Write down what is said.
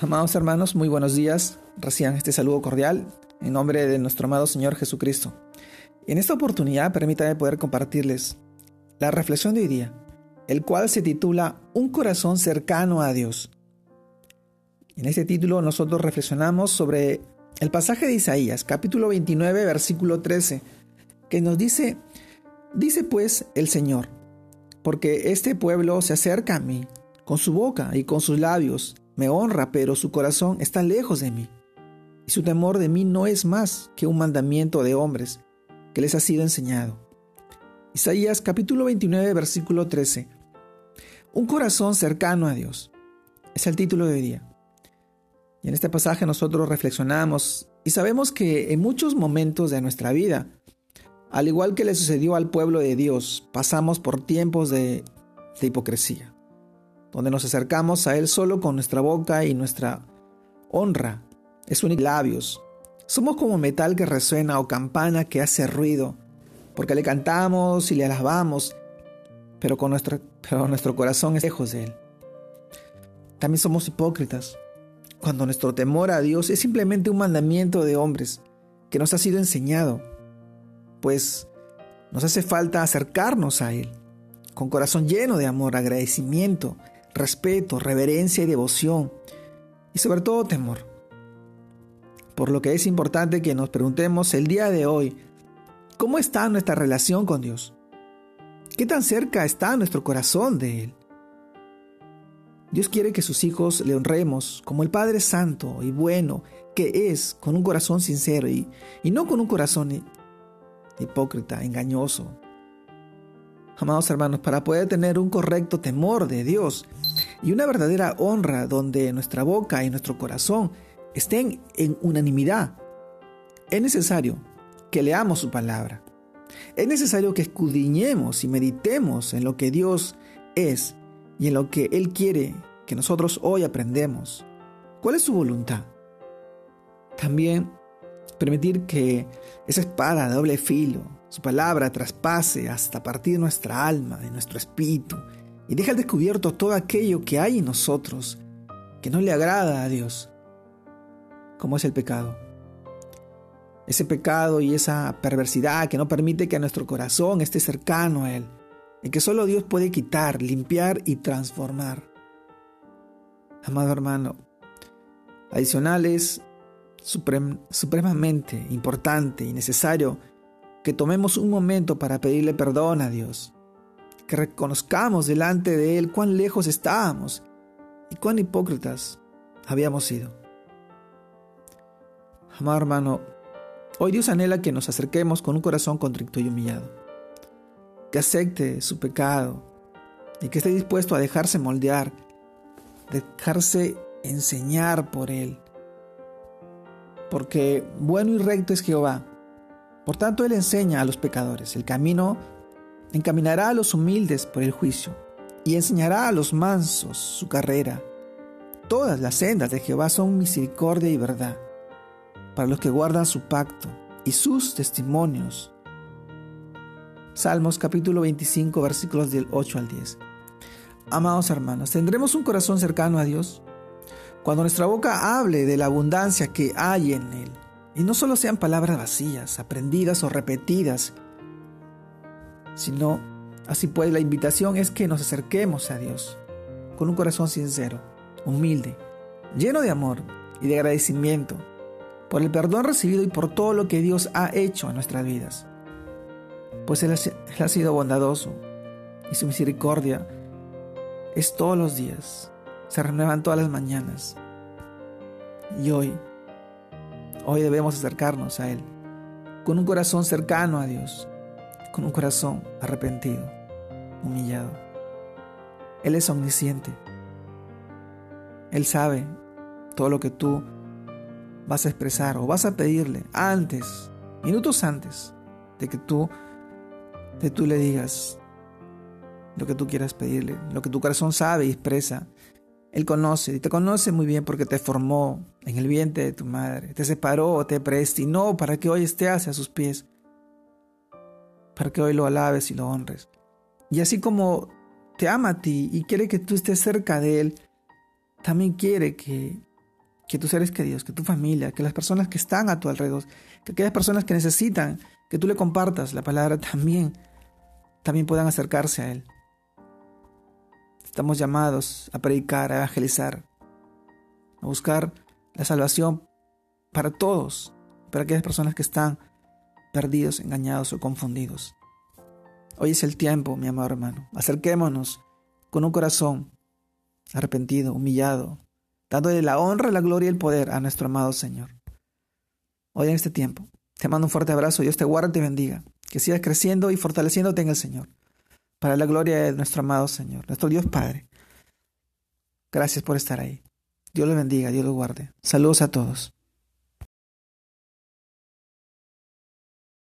Amados hermanos, muy buenos días. Reciban este saludo cordial en nombre de nuestro amado Señor Jesucristo. En esta oportunidad permítame poder compartirles la reflexión de hoy día, el cual se titula Un corazón cercano a Dios. En este título nosotros reflexionamos sobre el pasaje de Isaías, capítulo 29, versículo 13, que nos dice, dice pues el Señor, porque este pueblo se acerca a mí con su boca y con sus labios me honra, pero su corazón está lejos de mí. Y su temor de mí no es más que un mandamiento de hombres que les ha sido enseñado. Isaías capítulo 29, versículo 13. Un corazón cercano a Dios. Es el título de hoy día. Y en este pasaje nosotros reflexionamos y sabemos que en muchos momentos de nuestra vida, al igual que le sucedió al pueblo de Dios, pasamos por tiempos de, de hipocresía donde nos acercamos a Él solo con nuestra boca y nuestra honra, es único labios. Somos como metal que resuena o campana que hace ruido, porque le cantamos y le alabamos, pero, con nuestro, pero nuestro corazón es lejos de Él. También somos hipócritas, cuando nuestro temor a Dios es simplemente un mandamiento de hombres que nos ha sido enseñado, pues nos hace falta acercarnos a Él, con corazón lleno de amor, agradecimiento, respeto, reverencia y devoción, y sobre todo temor. Por lo que es importante que nos preguntemos el día de hoy, ¿cómo está nuestra relación con Dios? ¿Qué tan cerca está nuestro corazón de Él? Dios quiere que sus hijos le honremos como el Padre Santo y bueno que es, con un corazón sincero y, y no con un corazón hipócrita, engañoso, Amados hermanos, para poder tener un correcto temor de Dios y una verdadera honra donde nuestra boca y nuestro corazón estén en unanimidad, es necesario que leamos su palabra. Es necesario que escudriñemos y meditemos en lo que Dios es y en lo que Él quiere que nosotros hoy aprendemos. ¿Cuál es su voluntad? También permitir que esa espada de doble filo su palabra traspase hasta partir nuestra alma, de nuestro espíritu, y deja descubierto todo aquello que hay en nosotros que no le agrada a Dios, como es el pecado. Ese pecado y esa perversidad que no permite que nuestro corazón esté cercano a Él, y que solo Dios puede quitar, limpiar y transformar. Amado hermano, adicional es supremamente importante y necesario que tomemos un momento para pedirle perdón a Dios, que reconozcamos delante de Él cuán lejos estábamos y cuán hipócritas habíamos sido. Amado hermano, hoy Dios anhela que nos acerquemos con un corazón contrito y humillado, que acepte su pecado y que esté dispuesto a dejarse moldear, dejarse enseñar por Él. Porque bueno y recto es Jehová, por tanto, Él enseña a los pecadores el camino, encaminará a los humildes por el juicio, y enseñará a los mansos su carrera. Todas las sendas de Jehová son misericordia y verdad, para los que guardan su pacto y sus testimonios. Salmos capítulo 25 versículos del 8 al 10. Amados hermanos, ¿tendremos un corazón cercano a Dios? Cuando nuestra boca hable de la abundancia que hay en Él, y no solo sean palabras vacías, aprendidas o repetidas, sino, así pues, la invitación es que nos acerquemos a Dios con un corazón sincero, humilde, lleno de amor y de agradecimiento por el perdón recibido y por todo lo que Dios ha hecho en nuestras vidas. Pues Él ha sido bondadoso y su misericordia es todos los días, se renuevan todas las mañanas. Y hoy Hoy debemos acercarnos a Él con un corazón cercano a Dios, con un corazón arrepentido, humillado. Él es omnisciente. Él sabe todo lo que tú vas a expresar o vas a pedirle antes, minutos antes de que tú, de tú le digas lo que tú quieras pedirle, lo que tu corazón sabe y expresa. Él conoce y te conoce muy bien porque te formó en el vientre de tu madre, te separó, te predestinó para que hoy estés a sus pies, para que hoy lo alabes y lo honres. Y así como te ama a ti y quiere que tú estés cerca de Él, también quiere que que tus seres queridos, que tu familia, que las personas que están a tu alrededor, que aquellas personas que necesitan que tú le compartas la palabra también, también puedan acercarse a Él. Estamos llamados a predicar, a evangelizar, a buscar la salvación para todos, para aquellas personas que están perdidos, engañados o confundidos. Hoy es el tiempo, mi amado hermano. Acerquémonos con un corazón arrepentido, humillado, dándole la honra, la gloria y el poder a nuestro amado Señor. Hoy en este tiempo, te mando un fuerte abrazo, Dios te guarde y te bendiga, que sigas creciendo y fortaleciéndote en el Señor, para la gloria de nuestro amado Señor, nuestro Dios Padre. Gracias por estar ahí. Dios le bendiga, Dios lo guarde. Saludos a todos.